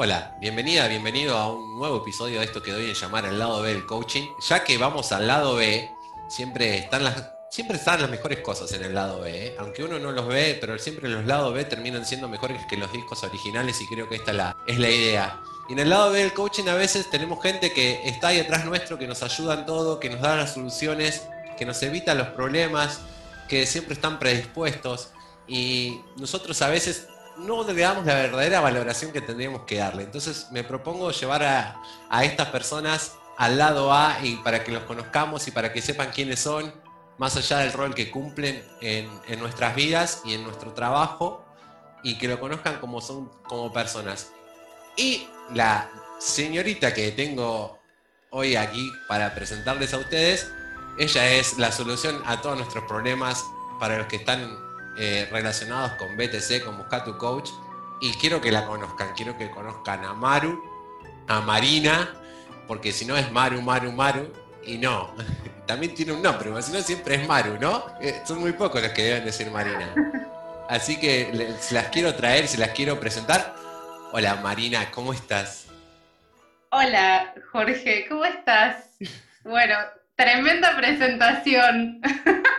Hola, bienvenida, bienvenido a un nuevo episodio de esto que doy en llamar el lado B del coaching. Ya que vamos al lado B, siempre están las, siempre están las mejores cosas en el lado B. ¿eh? Aunque uno no los ve, pero siempre los lados B terminan siendo mejores que los discos originales y creo que esta la, es la idea. Y en el lado B del coaching a veces tenemos gente que está ahí atrás nuestro, que nos ayuda en todo, que nos da las soluciones, que nos evita los problemas, que siempre están predispuestos. Y nosotros a veces no le damos la verdadera valoración que tendríamos que darle. Entonces me propongo llevar a, estas personas al lado A y para que los conozcamos y para que sepan quiénes son, más allá del rol que cumplen en, en nuestras vidas y en nuestro trabajo, y que lo conozcan como son como personas. Y la señorita que tengo hoy aquí para presentarles a ustedes, ella es la solución a todos nuestros problemas para los que están eh, relacionados con BTC, con Busca tu Coach. Y quiero que la conozcan, quiero que conozcan a Maru, a Marina, porque si no es Maru, Maru, Maru, y no, también tiene un nombre, pero si no siempre es Maru, ¿no? Eh, son muy pocos los que deben decir Marina. Así que se las quiero traer, se las quiero presentar. Hola Marina, ¿cómo estás? Hola Jorge, ¿cómo estás? Bueno, tremenda presentación.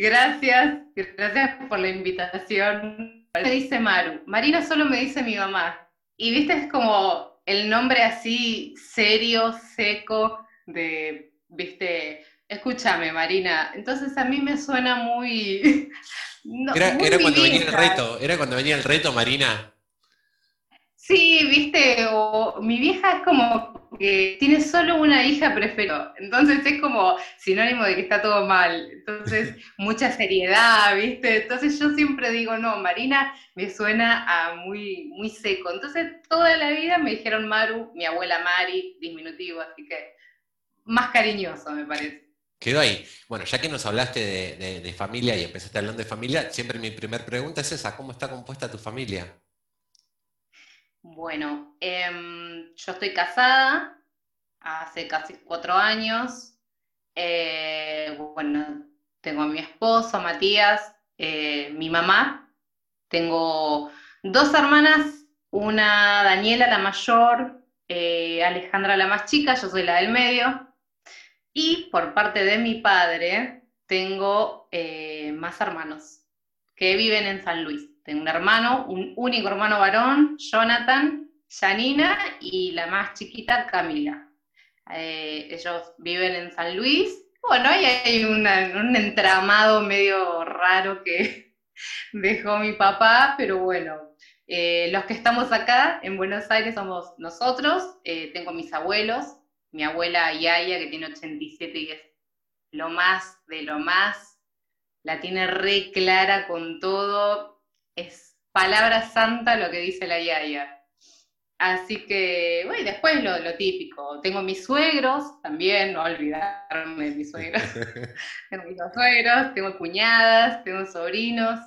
Gracias, gracias por la invitación. Me dice Maru, Marina solo me dice mi mamá. Y viste, es como el nombre así serio, seco, de, viste, escúchame Marina. Entonces a mí me suena muy... era, cuando venía el reto, era cuando venía el reto, Marina. Sí, viste, o mi vieja es como que tiene solo una hija preferida, entonces es como sinónimo de que está todo mal, entonces mucha seriedad, viste, entonces yo siempre digo, no, Marina me suena a muy, muy seco, entonces toda la vida me dijeron Maru, mi abuela Mari, diminutivo, así que más cariñoso me parece. Quedó ahí. Bueno, ya que nos hablaste de, de familia y empezaste hablando de familia, siempre mi primera pregunta es esa, ¿cómo está compuesta tu familia? Bueno, em, yo estoy casada hace casi cuatro años. Eh, bueno, tengo a mi esposo, Matías, eh, mi mamá. Tengo dos hermanas, una Daniela, la mayor, eh, Alejandra, la más chica, yo soy la del medio. Y por parte de mi padre, tengo más hermanos que viven en San Luis. Tengo un hermano, un único hermano varón, Jonathan, Janina y la más chiquita, Camila. Eh, ellos viven en San Luis. Bueno, ahí hay un entramado medio raro que dejó mi papá, pero bueno, eh, los que estamos acá en Buenos Aires somos nosotros, eh, tengo mis abuelos, mi abuela Yaya que tiene 87 y es lo más de lo más, la tiene re clara con todo, es palabra santa lo que dice la Yaya. Así que, bueno, y después lo, lo, típico. Tengo mis suegros, también, no olvidarme de mis suegros. tengo mis suegros, tengo cuñadas, tengo sobrinos,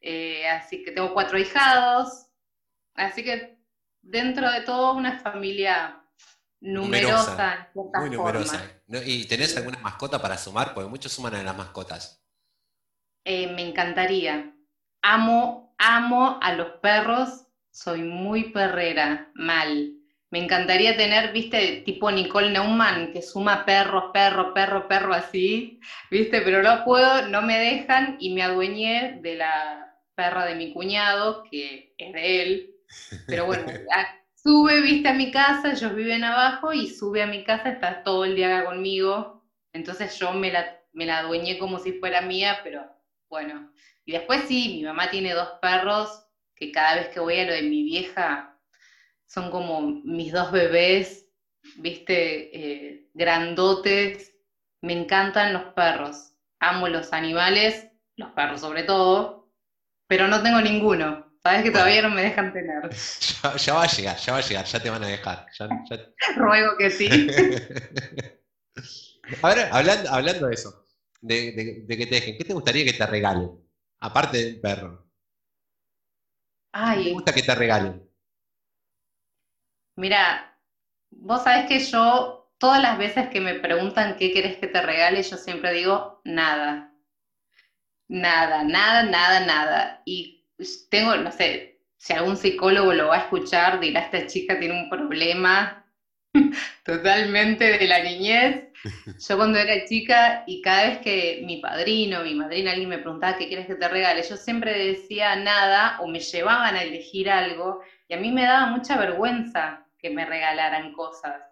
eh, así que tengo cuatro hijados. Así que dentro de todo una familia numerosa. muy numerosa. ¿Y tenés alguna mascota para sumar? Porque muchos suman a las mascotas. Eh, me encantaría. Amo amo a los perros, soy muy perrera, mal. Me encantaría tener, viste, tipo Nicole Neumann, que suma perro, perro, perro, perro así, viste, pero no puedo, no me dejan y me adueñé de la perra de mi cuñado, que es de él. Pero bueno, sube, viste, a mi casa, ellos viven abajo y sube a mi casa, está todo el día acá conmigo. Entonces yo me la, me la adueñé como si fuera mía, pero bueno, y después sí, mi mamá tiene dos perros que cada vez que voy a lo de mi vieja son como mis dos bebés, viste, eh, grandotes. Me encantan los perros. Amo los animales, los perros sobre todo, pero no tengo ninguno. Sabes que todavía no me dejan tener. Ya, va a llegar, ya va a llegar, ya te van a dejar. Ruego que sí. Ahora, hablando, hablando de eso, de, de, que te dejen, ¿qué te gustaría que te regalen? Aparte del perro. Ay. ¿Qué te gusta que te regalen? Mira, vos sabés que yo, todas las veces que me preguntan qué querés que te regale, yo siempre digo nada. Nada, nada, nada, nada. Y tengo, no sé, si algún psicólogo lo va a escuchar, dirá, esta chica tiene un problema totalmente de la niñez. Yo cuando era chica y cada vez que mi padrino, mi madrina, alguien me preguntaba qué quieres que te regale, yo siempre decía nada o me llevaban a elegir algo y a mí me daba mucha vergüenza que me regalaran cosas.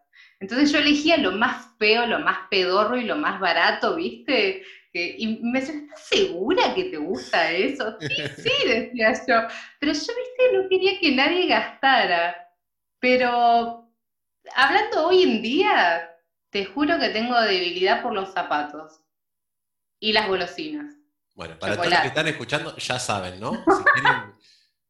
Entonces yo elegía lo más feo, lo más pedorro y lo más barato, ¿viste? y me decía, ¿estás segura que te gusta eso? Sí, sí, decía yo. Pero yo, ¿viste? No quería que nadie gastara. Pero hablando hoy en día, te juro que tengo debilidad por los zapatos y las golosinas. Bueno, para todos los que están escuchando, ya saben, ¿no? Si quieren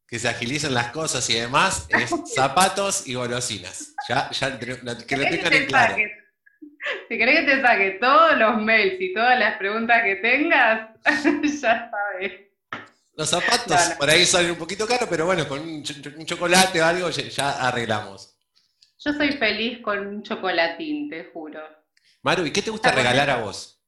que se agilicen las cosas y demás, es zapatos y golosinas. Ya, ya que lo tengan en claro. Si querés que te saque todos los mails y todas las preguntas que tengas, ya sabes. Los zapatos por ahí salen un poquito caros, pero bueno, con un, chocolate o algo ya arreglamos. Yo soy feliz con un chocolatín, te juro. Maru, ¿y qué te gusta regalar a vos?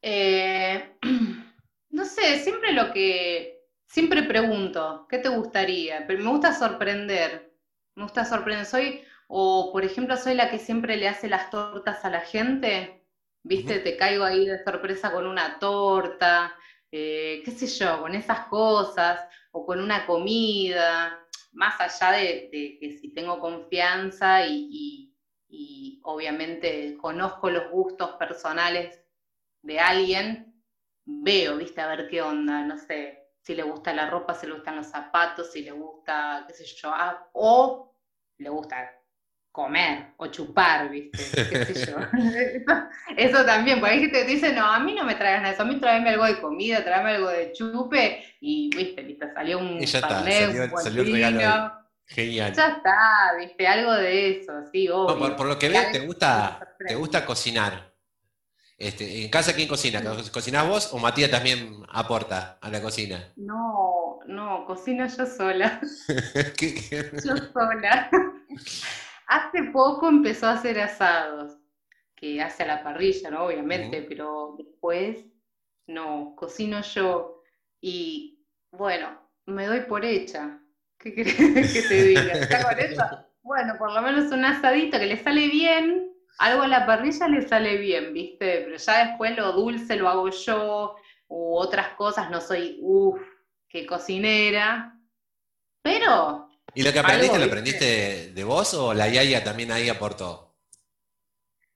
Eh, no sé, siempre lo que, siempre pregunto, ¿qué te gustaría? Pero me gusta sorprender, me gusta sorprender. Soy, o por ejemplo, soy la que siempre le hace las tortas a la gente, ¿viste? Te caigo ahí de sorpresa con una torta, eh, qué sé yo, con esas cosas, o con una comida más allá de, que si tengo confianza y, obviamente conozco los gustos personales de alguien, veo, viste, a ver qué onda, no sé, si le gusta la ropa, si le gustan los zapatos, si le gusta, qué sé yo, ah, o le gusta comer o chupar, ¿viste? ¿Qué sé yo? eso, también, porque hay gente que te dice, no, a mí no me traigas nada eso, a mí tráeme algo de comida, tráeme algo de chupe, y, viste, viste salió un salió, salió el regalo. Genial. Ya está, viste, algo de eso, sí, obvio. por, lo que veo, te gusta, te gusta cocinar. Este, ¿En casa quién cocina? ¿Cocinás vos o Matías también aporta a la cocina? No, no, cocino yo sola. Yo sola. Hace poco empezó a hacer asados, que hace a la parrilla, ¿no? Obviamente, pero después, no, cocino yo. Y bueno, me doy por hecha. ¿Qué querés que te diga? Bueno, por lo menos un asadito que le sale bien, algo a la parrilla le sale bien, ¿viste? Pero ya después lo dulce lo hago yo, u otras cosas, no soy, uff, qué cocinera. Pero ¿Y lo que aprendiste, lo aprendiste de vos o la Yaya también ahí aportó?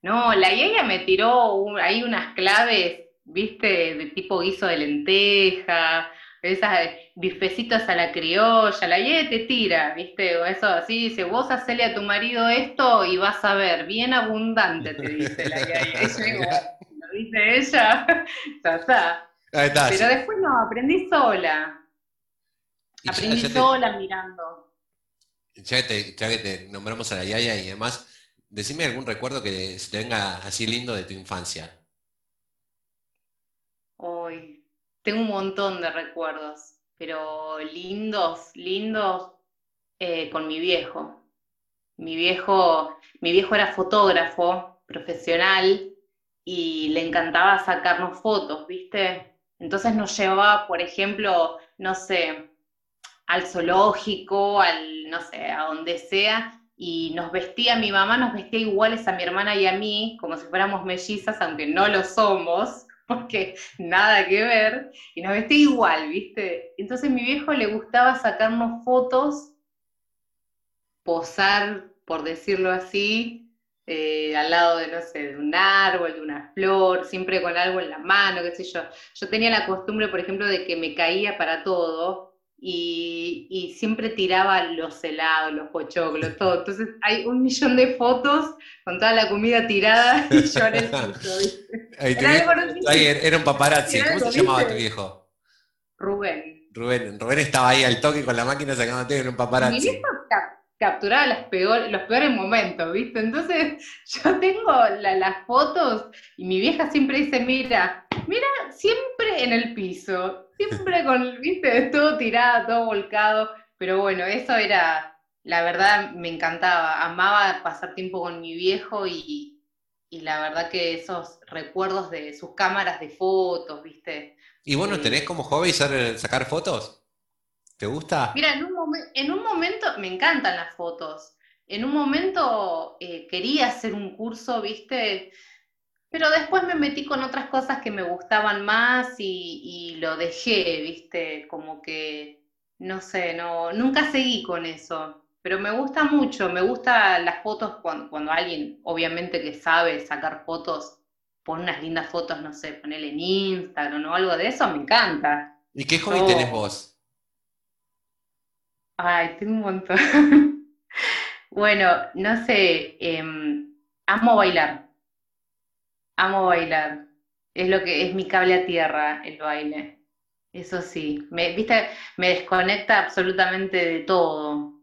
No, la Yaya me tiró ahí unas claves, viste, de tipo guiso de lenteja, esas bifecitas a la criolla, la Yaya te tira, viste, o eso así, dice, vos hacele a tu marido esto y vas a ver, bien abundante, te dice la Yaya. lo dice ella, ya está. Pero después no, aprendí sola. Aprendí sola mirando ya, que te nombramos a la Yaya y demás, decime algún recuerdo que se te venga así lindo de tu infancia. Hoy tengo un montón de recuerdos, pero lindos, lindos eh, con mi viejo. Mi viejo, mi viejo era fotógrafo profesional y le encantaba sacarnos fotos, ¿viste? Entonces nos llevaba, por ejemplo, no sé, al zoológico, al, no sé, a donde sea, y nos vestía, mi mamá nos vestía iguales a mi hermana y a mí, como si fuéramos mellizas, aunque no lo somos, porque nada que ver, y nos vestía igual, ¿viste? Entonces a mi viejo le gustaba sacarnos fotos, posar, por decirlo así, eh, al lado de, no sé, de un árbol, de una flor, siempre con algo en la mano, qué sé yo. Yo tenía la costumbre, por ejemplo, de que me caía para todo, y, siempre tiraba los helados, los pochoclos, todo. Entonces hay un millón de fotos con toda la comida tirada y yo en el era, un paparazzi. ¿Cómo se llamaba tu viejo? Rubén. Rubén. Rubén estaba ahí al toque con la máquina sacándote en un paparazzi. Mi viejo capturaba los peores momentos, ¿viste? Entonces yo tengo las fotos y mi vieja siempre dice, mira, mira, siempre en el piso Siempre con, viste, todo tirado, todo volcado. Pero bueno, eso era, la verdad, me encantaba. Amaba pasar tiempo con mi viejo y, la verdad que esos recuerdos de sus cámaras de fotos, viste. ¿Y vos no tenés como hobby sacar fotos? ¿Te gusta? Mira, en un, en un momento me encantan las fotos. En un momento eh, quería hacer un curso, viste, pero después me metí con otras cosas que me gustaban más y, y lo dejé, viste, como que, no sé, no, nunca seguí con eso. Pero me gusta mucho, me gustan las fotos cuando, cuando alguien, obviamente que sabe sacar fotos, pone unas lindas fotos, no sé, ponerle en Instagram o algo de eso, me encanta. ¿Y qué hobby tenés vos? Ay, tengo un montón. Bueno, no sé, em, amo bailar. Amo bailar. Es lo que es mi cable a tierra, el baile. Eso sí, me, viste, me desconecta absolutamente de todo.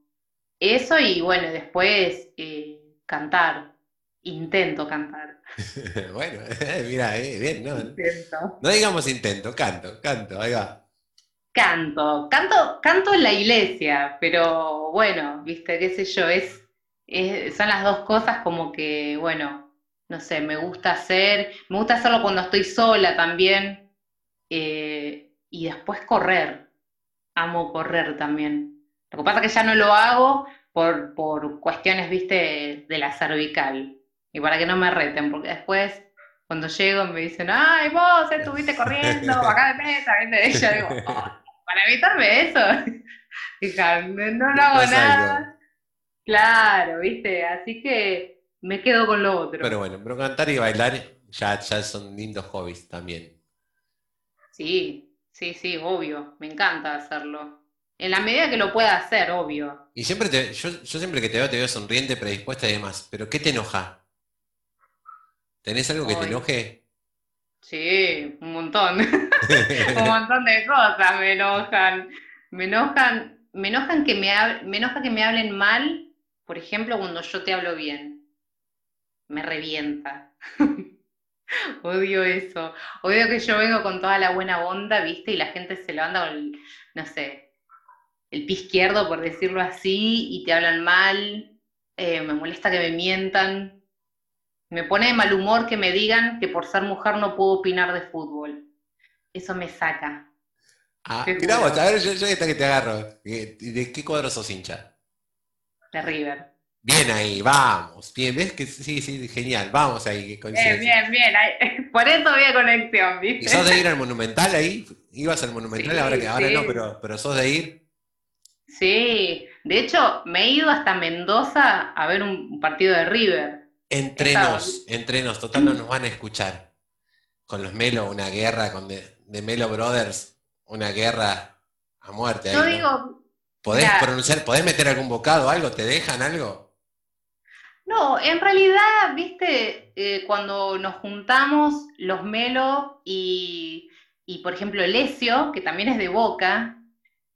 Eso y bueno, después eh, cantar. Intento cantar. bueno, mira, eh, bien, ¿no? No digamos intento, canto, canto, ahí va. Canto, canto, canto en la iglesia, pero bueno, viste, qué sé yo, es, son las dos cosas como que, bueno, no sé, me gusta hacer, me gusta hacerlo cuando estoy sola también, eh, y después correr, amo correr también. Lo que pasa es que ya no lo hago por, por cuestiones, viste, de la cervical, y para que no me reten, porque después cuando llego me dicen, ay, vos estuviste corriendo acá de mesa, ¿viste? Y yo digo, para evitarme eso, hija, no, no hago nada. Claro, ¿viste? Así que me quedo con lo otro. Pero bueno, pero cantar y bailar ya, ya son lindos hobbies también. Sí, sí, sí, obvio. Me encanta hacerlo. En la medida que lo pueda hacer, obvio. Y siempre te, yo, yo siempre que te veo, te veo sonriente, predispuesta y demás. Pero ¿qué te enoja? ¿Tenés algo que te enoje? Sí, un montón. un montón de cosas me enojan. Me enojan, me enojan que me, me enoja que me hablen mal, por ejemplo, cuando yo te hablo bien. Me revienta. Odio eso. Odio que yo vengo con toda la buena onda, ¿viste? Y la gente se levanta con el, no sé, el pie izquierdo, por decirlo así, y te hablan mal. Eh, me molesta que me mientan. Me pone de mal humor que me digan que por ser mujer no puedo opinar de fútbol. Eso me saca. Ah, mira vos, a ver, yo, yo esta que te agarro. ¿De qué cuadro sos hincha? De River. Bien ahí, vamos. Bien, ¿ves que sí, sí, genial. Vamos ahí. Bien, bien, bien. Por eso había conexión, ¿viste? ¿Y sos de ir al Monumental ahí? ¿Ibas al Monumental ahora que ahora no, pero, pero sos de ir? Sí, de hecho me he ido hasta Mendoza a ver un partido de River. Entrenos, entrenos, total no nos van a escuchar. Con los Melo, una guerra, con de, Melo Brothers, una guerra a muerte. Yo digo. ¿Podés pronunciar, podés meter algún bocado, algo? ¿Te dejan algo? No, en realidad, viste, eh, cuando nos juntamos los Melo y, y, por ejemplo, Lesio, que también es de boca,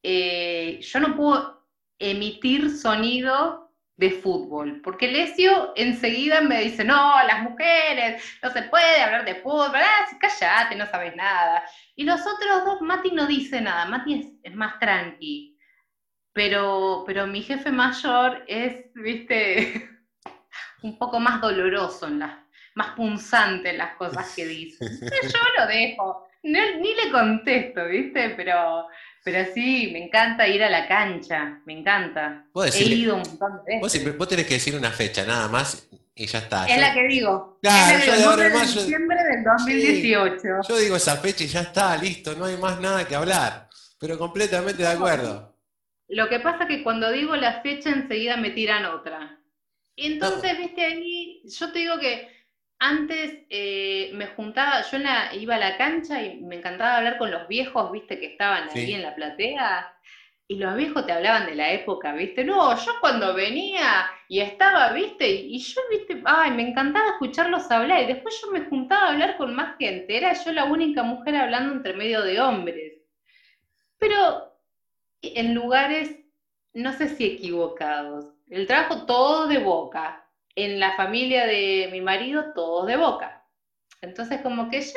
eh, yo no puedo emitir sonido de fútbol, porque Lesio enseguida me dice, no, las mujeres, no se puede hablar de fútbol, ah, callate, no sabes nada. Y los otros dos, Mati no dice nada, Mati es, más tranqui, pero, pero mi jefe mayor es, viste, un poco más doloroso en las, más punzante en las cosas que dice. yo lo dejo, ni le contesto, viste, pero pero sí, me encanta ir a la cancha, me encanta. He ido un montón de veces. Vos, tenés que decir una fecha nada más y ya está. Es la que digo. Claro, es la yo de diciembre del 2018. yo digo esa fecha y ya está, listo, no hay más nada que hablar. Pero completamente de acuerdo. Lo que pasa es que cuando digo la fecha enseguida me tiran otra. Entonces, viste, ahí yo te digo que antes eh, me juntaba, yo iba a la cancha y me encantaba hablar con los viejos, viste, que estaban ahí en la platea. Y los viejos te hablaban de la época, ¿viste? No, yo cuando venía y estaba, ¿viste? Y yo, ¿viste? Ay, me encantaba escucharlos hablar. Y después yo me juntaba a hablar con más gente. Era yo la única mujer hablando entre medio de hombres. Pero en lugares, no sé si equivocados. El trabajo todo de boca en la familia de mi marido todos de boca. Entonces como que ya,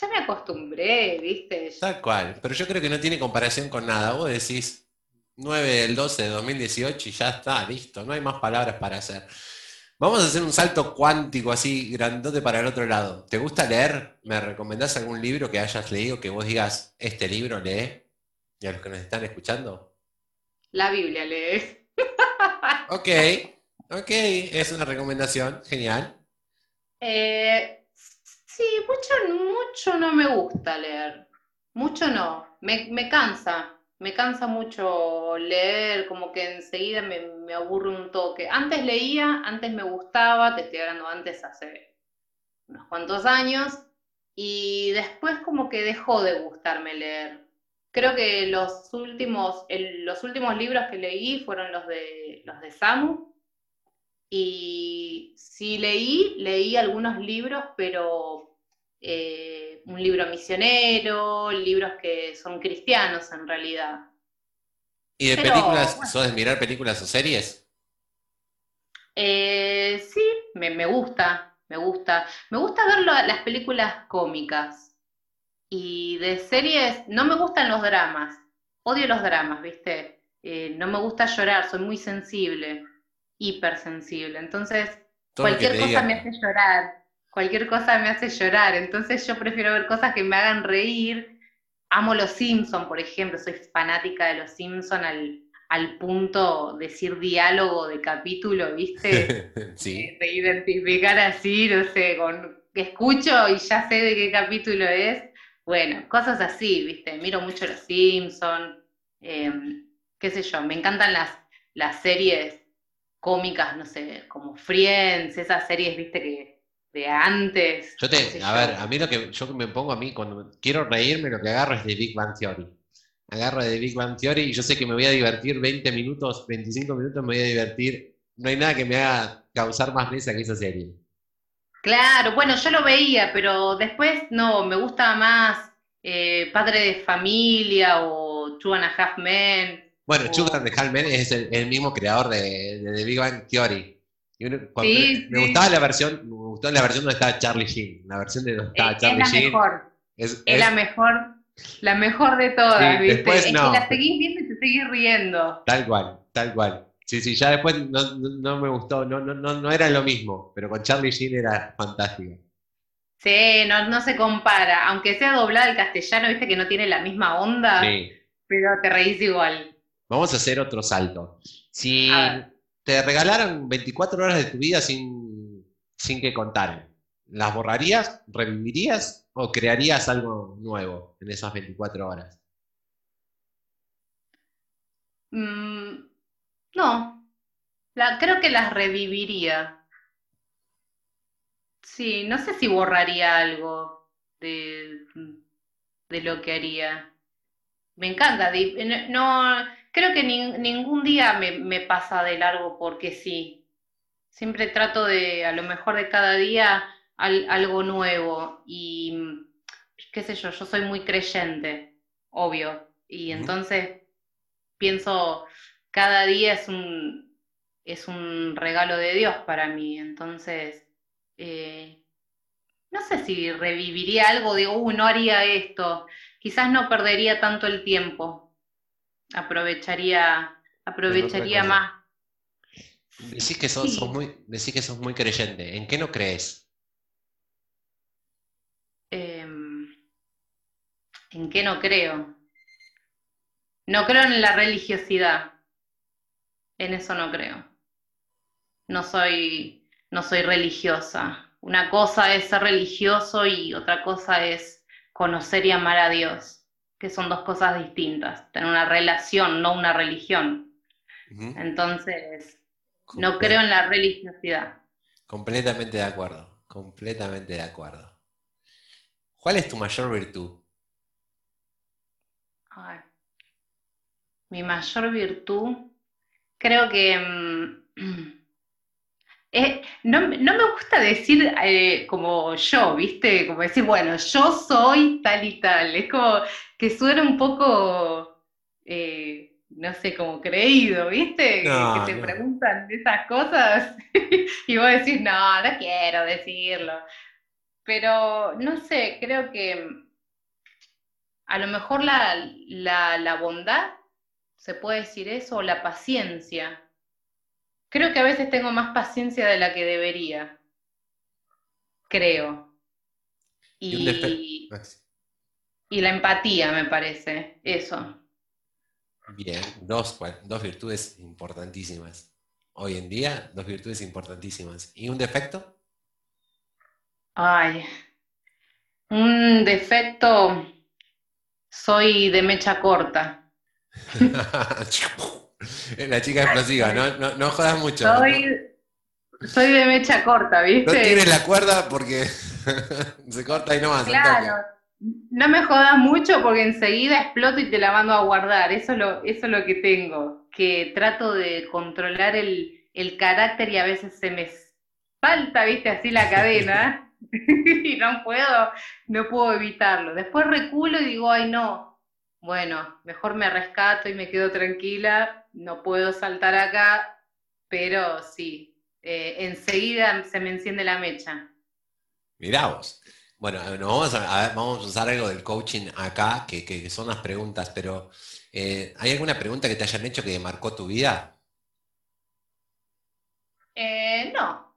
ya me acostumbré, ¿viste? Tal cual, pero yo creo que no tiene comparación con nada. Vos decís 9 del 12 de 2018 y ya está, listo, no hay más palabras para hacer. Vamos a hacer un salto cuántico así, grandote para el otro lado. ¿Te gusta leer? ¿Me recomendás algún libro que hayas leído que vos digas, este libro lee? Y a los que nos están escuchando. la Biblia lees. Ok, ok, es una recomendación, genial. Eh, sí, mucho, mucho no me gusta leer. Mucho no. Me, me cansa. Me cansa mucho leer, como que enseguida me, me aburre un toque. Antes leía, antes me gustaba, te estoy hablando antes hace unos cuantos años, y después como que dejó de gustarme leer. Creo que los últimos, los últimos libros que leí fueron los de, los de Samu, y sí leí, leí algunos libros, pero eh, un libro misionero, libros que son cristianos en realidad. ¿Y de Pero, películas, bueno. sos de mirar películas o series? Eh, sí, me, me gusta, me gusta. Me gusta ver lo- las películas cómicas. Y de series, no me gustan los dramas. Odio los dramas, ¿viste? Eh, no me gusta llorar, soy muy sensible, hipersensible. Entonces, Todo cualquier cosa me hace llorar. Cualquier cosa me hace llorar. Entonces, yo prefiero ver cosas que me hagan reír. Amo los Simpson, por ejemplo, soy fanática de los Simpson al, al punto de decir diálogo de capítulo, ¿viste? Sí. de identificar así, no sé, con que escucho y ya sé de qué capítulo es. Bueno, cosas así, ¿viste? Miro mucho Los Simpson, eh, qué sé yo, me encantan las, las series cómicas, no sé, como Friends, esas series, ¿viste? Que de antes. Yo te, sé a yo. ver, a mí lo que yo me pongo a mí cuando quiero reírme, lo que agarro es de Big Bang Theory. Agarro de Big Bang Theory y yo sé que me voy a divertir 20 minutos, 25 minutos, me voy a divertir. No hay nada que me haga causar más risa que esa serie. Claro, bueno, yo lo veía, pero después no, me gusta más eh, Padre de Familia o Two and a Half Men. Bueno, o- Chuck Halmen es el, el mismo creador de, de The Big Bang Theory. Y uno- Sí, me sí. gustaba la versión, me gustó la versión donde estaba Charlie Sheen. La versión de donde estaba Es, es Charlie la Sheen. mejor, Es, es es- la mejor, la mejor de todas, Sí, ¿viste? después es no. que la seguís viendo y te seguís riendo. Tal cual, tal cual. Sí, sí, ya después no, no- no me gustó, no, no, no, no era lo mismo, pero con Charlie Sheen era fantástico. Sí, no, no se compara, aunque sea doblada al castellano, viste que no tiene la misma onda, Sí. pero te reís igual. Vamos a hacer otro salto. Si te regalaran 24 horas de tu vida sin, sin que contaran, ¿las borrarías, revivirías o crearías algo nuevo en esas 24 horas? Mm, no, la, creo que las reviviría. Sí, no sé si borraría algo de, de lo que haría. Me encanta, no, creo que nin- ningún día me, me pasa de largo porque sí. Siempre trato de, a lo mejor de cada día, al- algo nuevo. Y qué sé yo, yo soy muy creyente, obvio. Y entonces pienso, cada día es un, es un regalo de Dios para mí. Entonces, eh, no sé si reviviría algo, digo, "Uh, no haría esto. Quizás no perdería tanto el tiempo. Aprovecharía, aprovecharía más. Decís que sos, Sí. sos muy, decís que sos muy creyente. ¿En qué no crees? Em, ¿en qué no creo? No creo en la religiosidad. En eso no creo. No soy, no soy religiosa. Una cosa es ser religioso y otra cosa es conocer y amar a Dios, que son dos cosas distintas. Tener una relación, no una religión. Entonces, no creo en la religiosidad. Completamente de acuerdo, completamente de acuerdo. ¿Cuál es tu mayor virtud? Ay. Mi mayor virtud, creo que mm, eh, no, no me gusta decir eh, como yo, ¿viste? Como decir, bueno, yo soy tal y tal. Es como que suena un poco, eh, no sé, como creído, ¿viste? Que- te no. preguntan esas cosas y vos decís, no, no quiero decirlo. Pero no sé, creo que a lo mejor la, la, la bondad, se puede decir eso, o la paciencia. Creo que a veces tengo más paciencia de la que debería. Creo. Y y la empatía, me parece, eso. Bien, dos, dos virtudes importantísimas. Hoy en día, dos virtudes importantísimas. ¿Y un defecto? Ay, un defecto, soy de mecha corta. La chica explosiva, no, no, jodas mucho. Soy, de mecha corta, ¿viste? No tienes la cuerda porque se corta y no más. Claro, no me jodas mucho porque enseguida exploto y te la mando a guardar. Eso es lo, eso es lo que tengo, que trato de controlar el, el carácter y a veces se me falta, ¿viste? Así la cadena. y no puedo, no puedo evitarlo. Después reculo y digo, ay no, bueno, mejor me rescato y me quedo tranquila, no puedo saltar acá, pero sí, eh, enseguida se me enciende la mecha. Mirá vos. Bueno, vamos, a, vamos a usar algo del coaching acá, que, son las preguntas, pero eh, ¿hay alguna pregunta que te hayan hecho que marcó tu vida? Eh, no,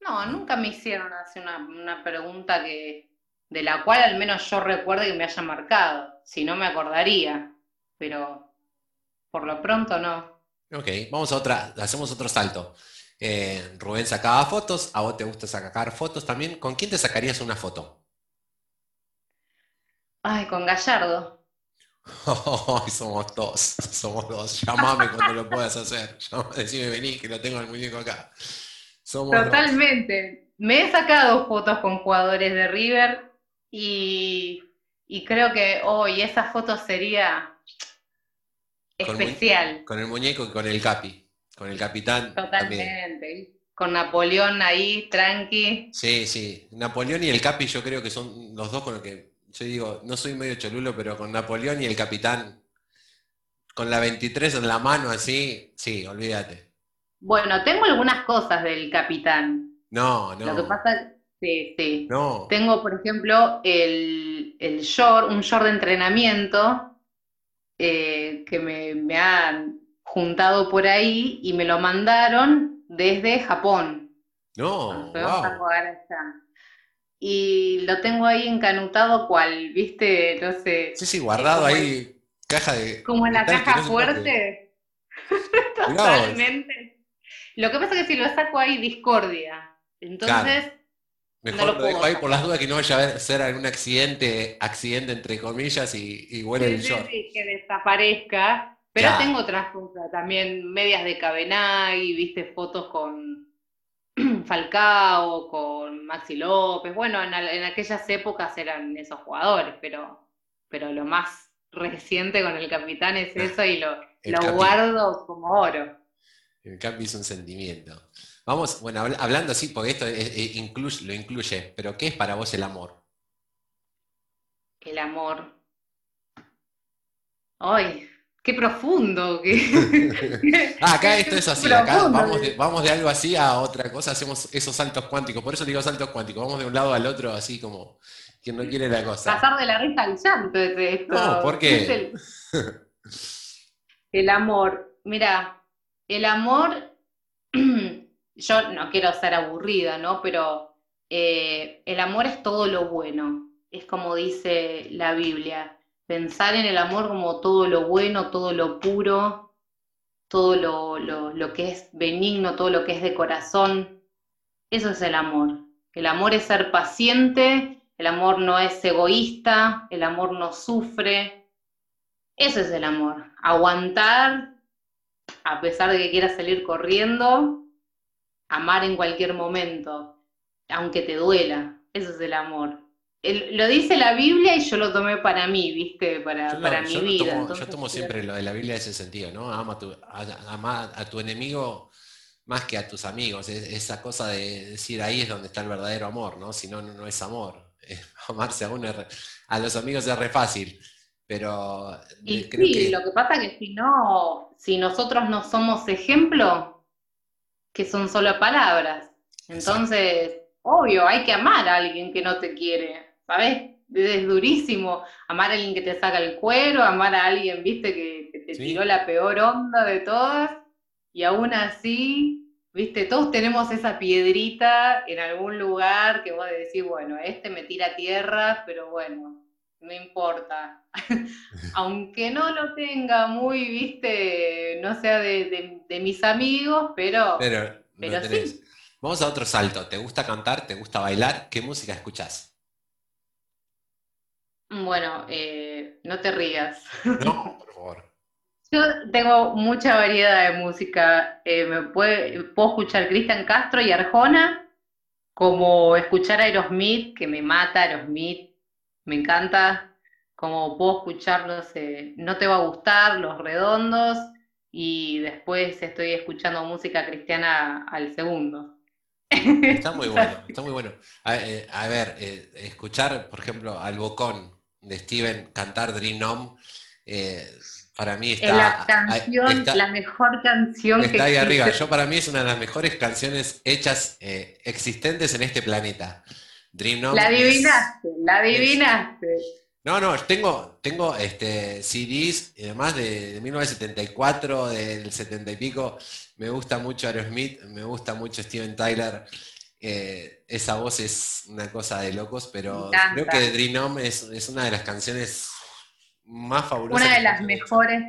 no, nunca me hicieron así una, pregunta que, de la cual al menos yo recuerde que me haya marcado. Si no me acordaría, pero por lo pronto no. Ok, vamos a otra, hacemos otro salto. Eh, Rubén sacaba fotos, a vos te gusta sacar fotos también. ¿Con quién te sacarías una foto? Ay, con Gallardo. somos dos, somos dos. Llámame cuando lo puedas hacer. decime, vení, que lo tengo al muñeco acá. Totalmente. Me he sacado fotos con jugadores de River y, creo que hoy esa foto sería especial. Con el muñeco y con el capi, con el capitán. Totalmente. Con Napoleón ahí, tranqui. Sí, sí. Napoleón y el capi yo creo que son los dos con los que, yo digo, no soy medio cholulo, pero con Napoleón y el capitán, con la 23 en la mano así, sí, olvídate. Bueno, tengo algunas cosas del capitán. No, no. Lo que pasa, sí, sí. No. Tengo, por ejemplo, el, el short, un short de entrenamiento eh, que me, me han juntado por ahí y me lo mandaron desde Japón. No, Y lo tengo ahí encanutado cual, viste, no sé. Sí, sí, guardado ahí, caja de... Como en la caja fuerte. Totalmente. Lo que pasa es que si lo saco ahí, discordia. Entonces. Mejor lo, dejo ahí por las dudas que no vaya a ser algún accidente, accidente entre comillas, y, y huele el short. Sí, que desaparezca. Pero tengo otras cosas, también medias de Cabenay, viste fotos con Falcao, con Maxi López. Bueno, en, aquellas épocas eran esos jugadores, pero, pero lo más reciente con el capitán es eso y lo, lo guardo como oro. El cambio es un sentimiento. Vamos, bueno, hablando así, porque esto lo incluye, pero ¿qué es para vos el amor? El amor. ¡Ay! ¡Qué profundo! ah, acá esto es así, acá vamos de, vamos de algo así a otra cosa, hacemos esos saltos cuánticos, por eso digo saltos cuánticos, vamos de un lado al otro así como quien no quiere la cosa. Pasar de la risa al llanto de esto. No, ¿por qué? el amor. Mira, el amor, yo no quiero ser aburrida, ¿no? Pero eh, el amor es todo lo bueno, es como dice la Biblia. Pensar en el amor como todo lo bueno, todo lo puro, todo lo, que es benigno, todo lo que es de corazón. Eso es el amor. El amor es ser paciente, el amor no es egoísta, el amor no sufre. Eso es el amor. Aguantar a pesar de que quieras salir corriendo, amar en cualquier momento, aunque te duela. Eso es el amor. lo dice la Biblia y yo lo tomé para mí, ¿viste? Para, mi vida. yo tomo siempre lo de la Biblia en ese sentido, ¿no? Ama a tu, a tu enemigo más que a tus amigos. esa cosa de decir ahí es donde está el verdadero amor, ¿no? Si no, no, es amor. amarse a uno, a los amigos es re fácil. Pero y sí, lo que pasa es que si no, si nosotros no somos ejemplo, que son solo palabras. Entonces, obvio, hay que amar a alguien que no te quiere, ¿sabes? Es durísimo amar a alguien que te saca el cuero, amar a alguien, viste, que, te tiró la peor onda de todas, y aún así, viste, todos tenemos esa piedrita en algún lugar que vos decís, bueno, este me tira tierra, pero bueno, no importa. Aunque no lo tenga muy, viste, no sea de, mis amigos, pero, pero, sí. Vamos a otro salto. ¿Te gusta cantar? ¿Te gusta bailar? ¿Qué música escuchas? Bueno, eh, no te rías. No, por favor. Yo tengo mucha variedad de música. Eh, me puede, puedo escuchar Cristian Castro y Arjona, como escuchar Aerosmith, que me mata Aerosmith, me encanta. Como puedo escuchar, no sé, No te va a gustar, Los Redondos, y después estoy escuchando música cristiana al segundo. Está muy bueno, está muy bueno. A, eh, ver, eh, escuchar, por ejemplo, al Bocón de Steven cantar Dream On, eh, para mí está... La canción, la mejor canción está ahí arriba. Yo para mí es una de las mejores canciones hechas, existentes en este planeta. Dream On. La adivinaste, la adivinaste. No, no, tengo, tengo este, CDs y demás de, 1974, del 70 y pico. Me gusta mucho Aerosmith, me gusta mucho Steven Tyler. Eh, esa voz es una cosa de locos, pero creo que Dream On es, una de las canciones más fabulosas. Una de las mejores,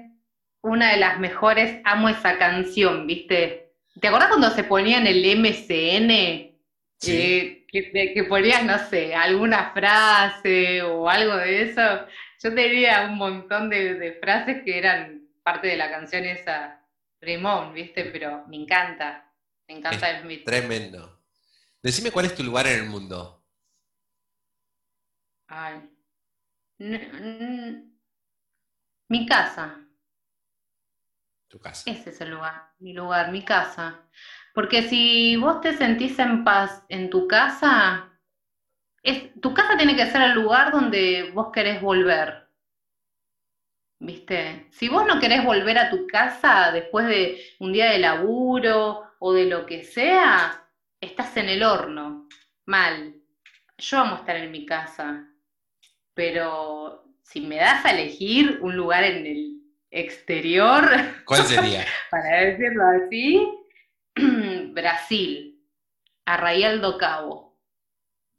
una de las mejores, amo esa canción, ¿viste? ¿Te acuerdas cuando se ponía en el MCN? Sí que, ponías, no sé, alguna frase o algo de eso. Yo tenía un montón de, frases que eran parte de la canción esa, Rimón, ¿viste? Pero me encanta, me encanta el Smith. Tremendo. Decime cuál es tu lugar en el mundo. Ay. Mi casa. Tu casa. Ese es el lugar, mi lugar, mi casa. Porque si vos te sentís en paz en tu casa, es, tu casa tiene que ser el lugar donde vos querés volver. ¿Viste? Si vos no querés volver a tu casa después de un día de laburo o de lo que sea, estás en el horno. Mal. Yo amo estar en mi casa. Pero si me das a elegir un lugar en el exterior. ¿Cuál sería? para decirlo así, Brasil, Arraial do Cabo.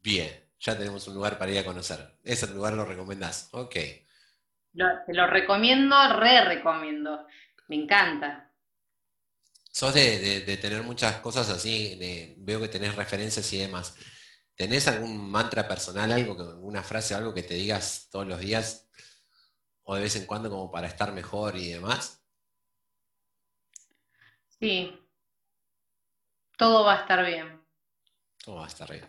Bien, ya tenemos un lugar para ir a conocer. Ese lugar lo recomendás. Ok. te lo recomiendo, re recomiendo. Me encanta. Sos de, tener muchas cosas así, veo que tenés referencias y demás. ¿Tenés algún mantra personal, algo, alguna frase, algo que te digas todos los días o de vez en cuando como para estar mejor y demás? Sí, todo va a estar bien. Todo va a estar bien.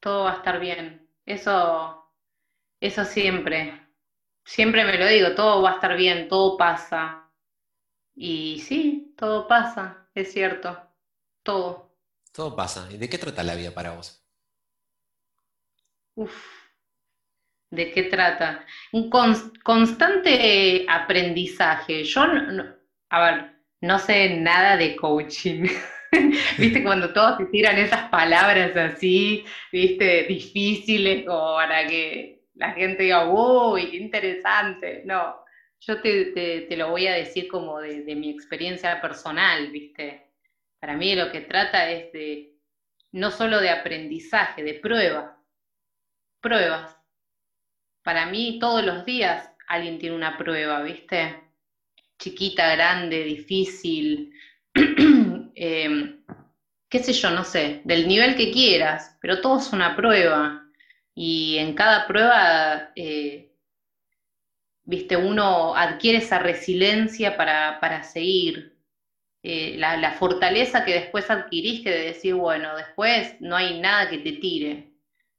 Todo va a estar bien. Eso, eso siempre. Siempre me lo digo, todo va a estar bien, todo pasa. Y sí, todo pasa, es cierto. Todo. Todo pasa. ¿Y de qué trata la vida para vos? Uf, ¿de qué trata? Un constante aprendizaje. Yo, a ver, no sé nada de coaching. ¿Viste? Cuando todos te tiran esas palabras así, ¿viste? Difíciles, como para que la gente diga, uy, qué interesante. No, yo te, lo voy a decir como de, mi experiencia personal, ¿viste? Para mí lo que trata es de, no solo de aprendizaje, de prueba. Pruebas. Para mí todos los días alguien tiene una prueba, ¿viste? Chiquita, grande, difícil, Em, qué sé yo, no sé, del nivel que quieras, pero todo es una prueba. Y en cada prueba, eh, viste, uno adquiere esa resiliencia para, seguir. Eh, la, fortaleza que después adquirís que de decir, bueno, después no hay nada que te tire.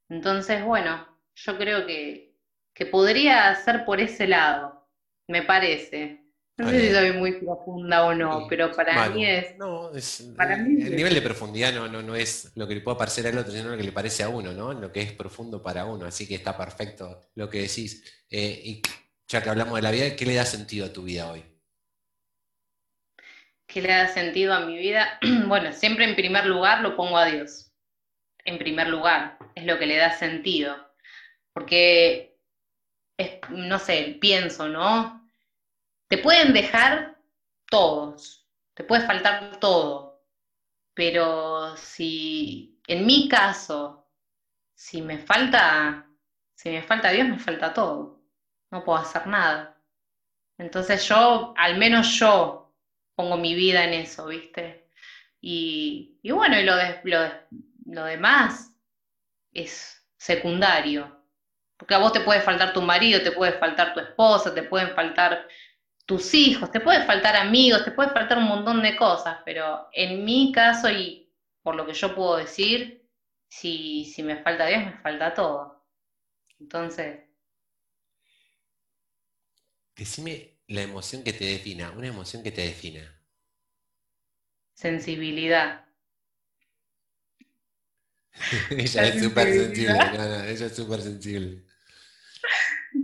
Entonces, bueno, yo creo que, que podría ser por ese lado, me parece. No sé si soy muy profunda o no, pero para mí es. No, el, nivel de profundidad no, no, no es lo que le puede parecer al otro, sino lo que le parece a uno, ¿no? Lo que es profundo para uno. Así que está perfecto lo que decís. Eh, y ya que hablamos de la vida, ¿qué le da sentido a tu vida hoy? ¿Qué le da sentido a mi vida? bueno, siempre en primer lugar lo pongo a Dios. En primer lugar, es lo que le da sentido. Porque, no sé, pienso, ¿no? Te pueden dejar todos, te puede faltar todo, pero si en mi caso, si me falta Si me falta Dios, me falta todo. No puedo hacer nada. Entonces yo, al menos yo, pongo mi vida en eso, ¿viste? Y, bueno, y lo, lo demás es secundario. Porque a vos te puede faltar tu marido, te puede faltar tu esposa, te pueden faltar tus hijos, te puede faltar amigos, te puede faltar un montón de cosas, pero en mi caso y por lo que yo puedo decir, si, si me falta Dios, me falta todo. Entonces... Decime la emoción que te defina, una emoción que te defina. Sensibilidad. ella es súper sensible, ella es súper sensible.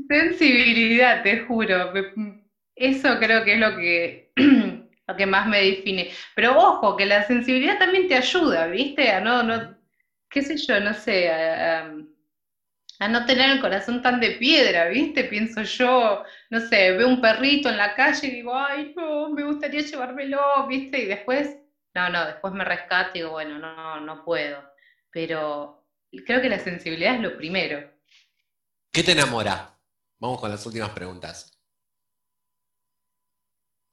Sensibilidad, te juro. Eso creo que es lo que, lo que más me define. Pero ojo, que la sensibilidad también te ayuda, ¿viste? A no, no, qué sé yo, no sé, a, no tener el corazón tan de piedra, ¿viste? Pienso yo, no sé, veo un perrito en la calle y digo, ay, no, me gustaría llevármelo, ¿viste? Y después, no, no, después me rescato y digo, bueno, no, no puedo. Pero creo que la sensibilidad es lo primero. ¿Qué te enamora? Vamos con las últimas preguntas.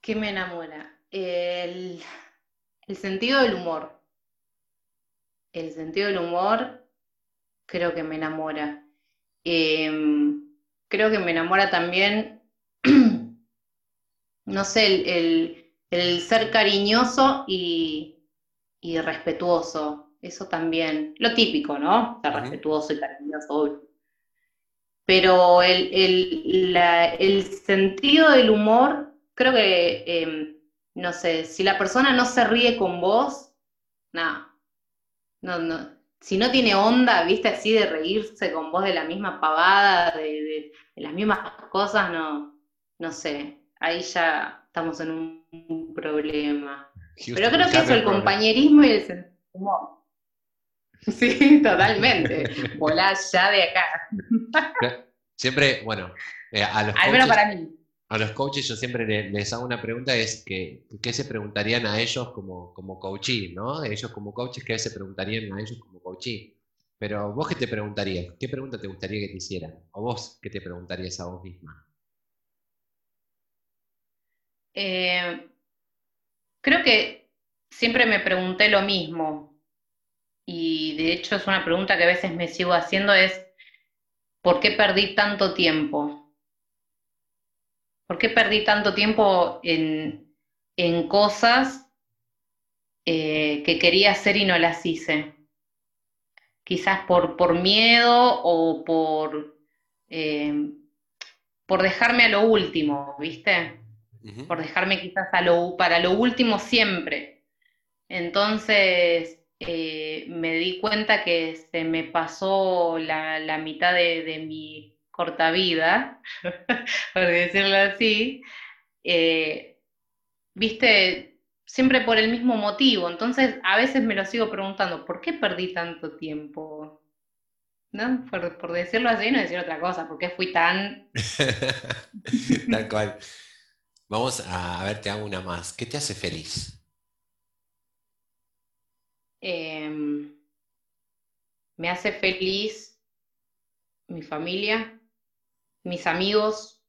¿Qué me enamora? El, sentido del humor. El sentido del humor creo que me enamora. Em, creo que me enamora también, no sé, el, ser cariñoso y, respetuoso. Eso también. Lo típico, ¿no? Ser respetuoso y cariñoso, Pero el, el sentido del humor creo que, em, no sé, si la persona no se ríe con vos, nada, no, no, si no tiene onda, viste, así de reírse con vos de la misma pavada, de, las mismas cosas, no, no sé, ahí ya estamos en un, problema. Pero creo que eso, el compañerismo y el humor. Sí, totalmente. Volá ya de acá. Siempre, bueno, eh, a los Al menos para mí a los coaches yo siempre les, hago una pregunta, es que, ¿qué se preguntarían a ellos como, como coachee, ¿no? Ellos como coaches, ¿qué se preguntarían a ellos como coachee? Pero vos qué te preguntarías, ¿qué pregunta te gustaría que te hicieran? O vos, ¿qué te preguntarías a vos misma? Eh, creo que siempre me pregunté lo mismo y de hecho es una pregunta que a veces me sigo haciendo es, ¿por qué perdí tanto tiempo? ¿Por qué perdí tanto tiempo en, cosas eh, que quería hacer y no las hice? Quizás por, por miedo o por, eh, por dejarme a lo último, ¿viste? Por dejarme quizás a lo, para lo último siempre. Entonces eh, me di cuenta que se me pasó la, mitad de, de mi corta vida, por decirlo así, eh, viste, siempre por el mismo motivo. Entonces, a veces me lo sigo preguntando, ¿por qué perdí tanto tiempo? ¿No? Por, decirlo así, no decir otra cosa, ¿por qué fui tan... Tal cual. Vamos a, ver, te hago una más. ¿Qué te hace feliz? Em, me hace feliz mi familia, mis amigos,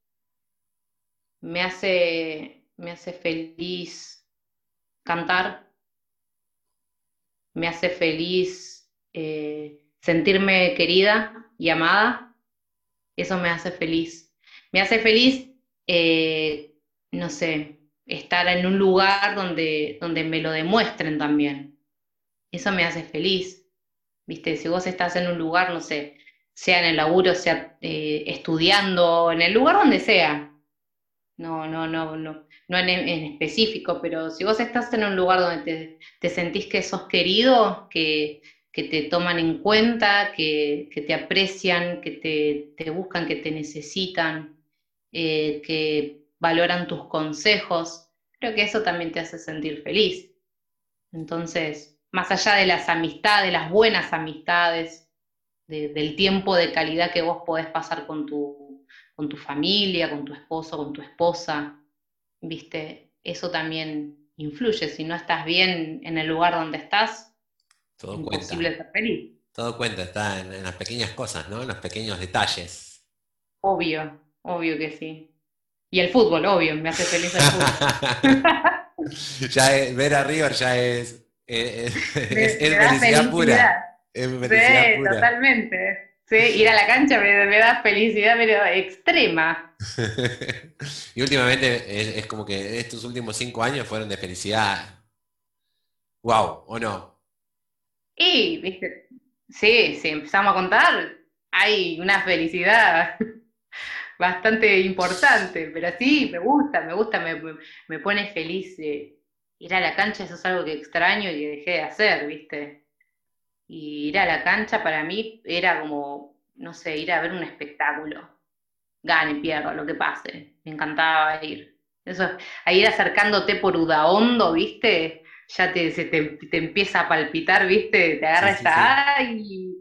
me hace, me hace feliz cantar, me hace feliz eh, sentirme querida y amada, eso me hace feliz. Me hace feliz, eh, no sé, estar en un lugar donde, donde me lo demuestren también. Eso me hace feliz. Viste, si vos estás en un lugar, no sé, sea en el laburo, sea eh, estudiando, en el lugar donde sea. No, no, no, no, no en, específico, pero si vos estás en un lugar donde te, sentís que sos querido, que, te toman en cuenta, que, te aprecian, que te, buscan, que te necesitan, eh, que valoran tus consejos, creo que eso también te hace sentir feliz. Entonces, más allá de las amistades, las buenas amistades, del tiempo de calidad que vos podés pasar con tu, con tu familia, con tu esposo, con tu esposa, ¿viste? Eso también influye. Si no estás bien en el lugar donde estás, Todo imposible ser feliz. Todo cuenta, está en, las pequeñas cosas, ¿no? En los pequeños detalles. Obvio, obvio que sí. Y el fútbol, obvio, me hace feliz el fútbol. ya ver a River ya es, es, felicidad, pura. Sí, totalmente. Sí, ir a la cancha me, da felicidad pero extrema. y últimamente es, como que estos últimos cinco años fueron de felicidad. Wow, ¿o no? Y, viste, sí, sí, empezamos a contar, hay una felicidad bastante importante, pero sí, me gusta, me gusta, me, pone feliz ir a la cancha, eso es algo que extraño y que dejé de hacer, ¿viste? Y ir a la cancha para mí era como, no sé, ir a ver un espectáculo. Gane, pierda, lo que pase. Me encantaba ir. Eso, a ir acercándote por Udaondo, ¿viste? Ya te, se te, empieza a palpitar, ¿viste? Te agarra esa, ¡ay!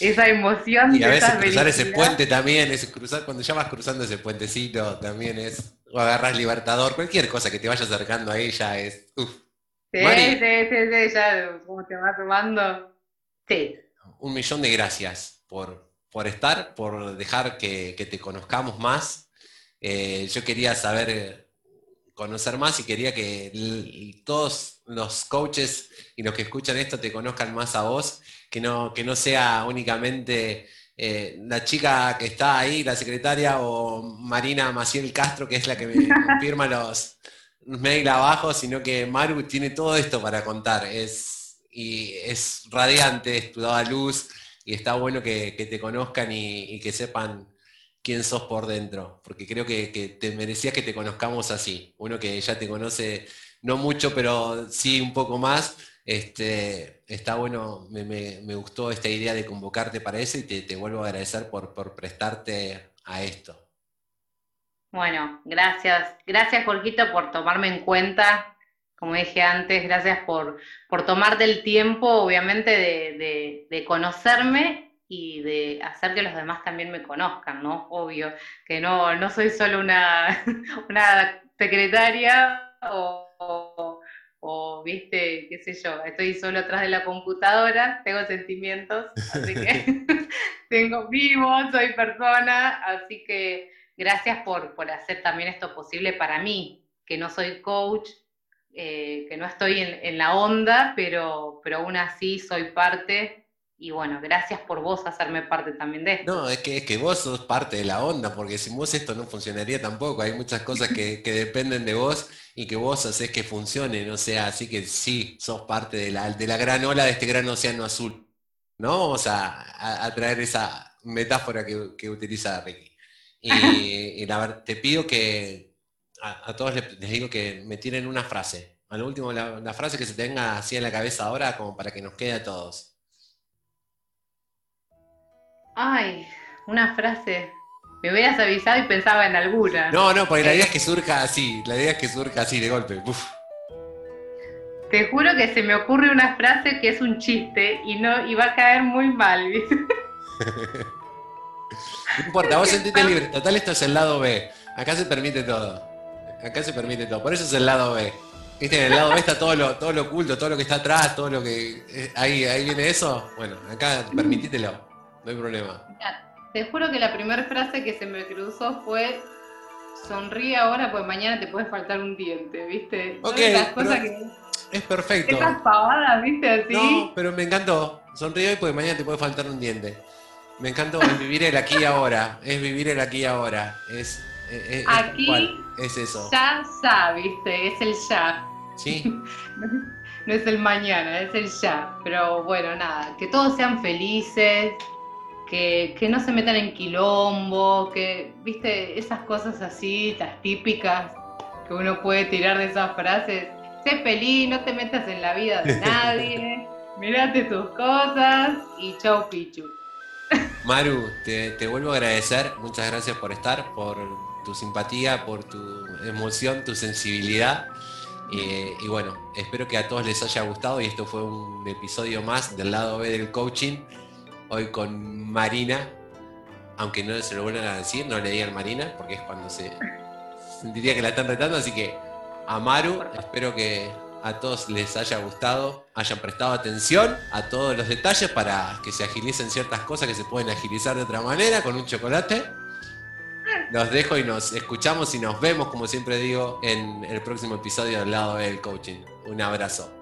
esa emoción. Y a veces cruzar ese puente también, ese cruzar, cuando ya vas cruzando ese puentecito, también es, o agarras Libertador, cualquier cosa que te vaya acercando ahí ya es, uff. Sí, sí, sí, sí, ya como te va tomando. Sí. Un millón de gracias por, por estar, por dejar que, te conozcamos más. Eh, yo quería saber, conocer más y quería que todos los coaches y los que escuchan esto te conozcan más a vos que no, que no sea únicamente eh, la chica que está ahí, la secretaria, o Marina Maciel Castro, que es la que me firma los, mails abajo, sino que Maru tiene todo esto para contar. Es, y es radiante, es toda luz, y está bueno que, te conozcan y, que sepan quién sos por dentro, porque creo que, que te merecías que te conozcamos así. Uno que ya te conoce, no mucho, pero sí un poco más este, está bueno, me, gustó esta idea de convocarte para eso y te, vuelvo a agradecer por, prestarte a esto. Bueno, gracias. Gracias, Jorgito, por tomarme en cuenta. Como dije antes, gracias por, por tomarte el tiempo, obviamente, de, conocerme y de hacer que los demás también me conozcan, ¿no? Obvio, que no, no soy solo una, una secretaria o o viste, qué sé yo, estoy solo atrás de la computadora, tengo sentimientos, así que tengo vivo, soy persona, así que gracias por, hacer también esto posible para mí, que no soy coach, eh, que no estoy en, en, la onda, pero, pero aún así soy parte y bueno, gracias por vos hacerme parte también de esto. No, es que, es que vos sos parte de la onda, porque sin vos esto no funcionaría tampoco. Hay muchas cosas que, dependen de vos y que vos haces que funcionen. O sea, así que sí, sos parte de la, de la gran ola de este gran océano azul. ¿No? Vamos a, traer esa metáfora que, utiliza Ricky. Y, la verdad, te pido que a, todos les, digo que me tiren una frase. Al último, la, la frase que se tenga así en la cabeza ahora, como para que nos quede a todos. Ay, una frase. Me hubieras avisado y pensaba en alguna. No, no, porque la idea es que surja así, la idea es que surja así de golpe. Te juro que se me ocurre una frase que es un chiste y no y va a caer muy mal. no importa, vos sentiste libre. Total, esto es el lado B. Acá se permite todo. Acá se permite todo. Por eso es el lado B. ¿Viste? En el lado B está todo lo, todo lo oculto, todo lo que está atrás, todo lo que. Eh, ahí, ahí viene eso. Bueno, acá permitítelo no hay problema. te juro que la primera frase que se me cruzó fue sonríe ahora pues mañana te puede faltar un diente, ¿viste? Ok, es perfecto. Esas pavadas, ¿viste? Así. No, pero me encantó. Sonríe hoy porque mañana te puede faltar un diente. Me encantó vivir el aquí y ahora. Es vivir el aquí y ahora. Es, aquí es eso. Ya, ya, ¿viste? Es el ya. Sí. no es el mañana, es el ya. Pero bueno, nada, que todos sean felices, que, no se metan en quilombo, que, viste, esas cosas así, las típicas que uno puede tirar de esas frases. Sé feliz, no te metas en la vida de nadie, mirate tus cosas y chau pichu. Maru, te, vuelvo a agradecer, muchas gracias por estar, por tu simpatía, por tu emoción, tu sensibilidad. Eh, y bueno, espero que a todos les haya gustado y esto fue un episodio más del lado B del coaching hoy con Marina, aunque no se lo vuelvan a decir, no le digan Marina, porque es cuando se sentiría que la están retando, así que a Maru, espero que, a todos les haya gustado, hayan prestado atención a todos los detalles para que se agilicen ciertas cosas que se pueden agilizar de otra manera con un chocolate. Los dejo y nos escuchamos y nos vemos, como siempre digo, en el próximo episodio del lado del coaching. Un abrazo.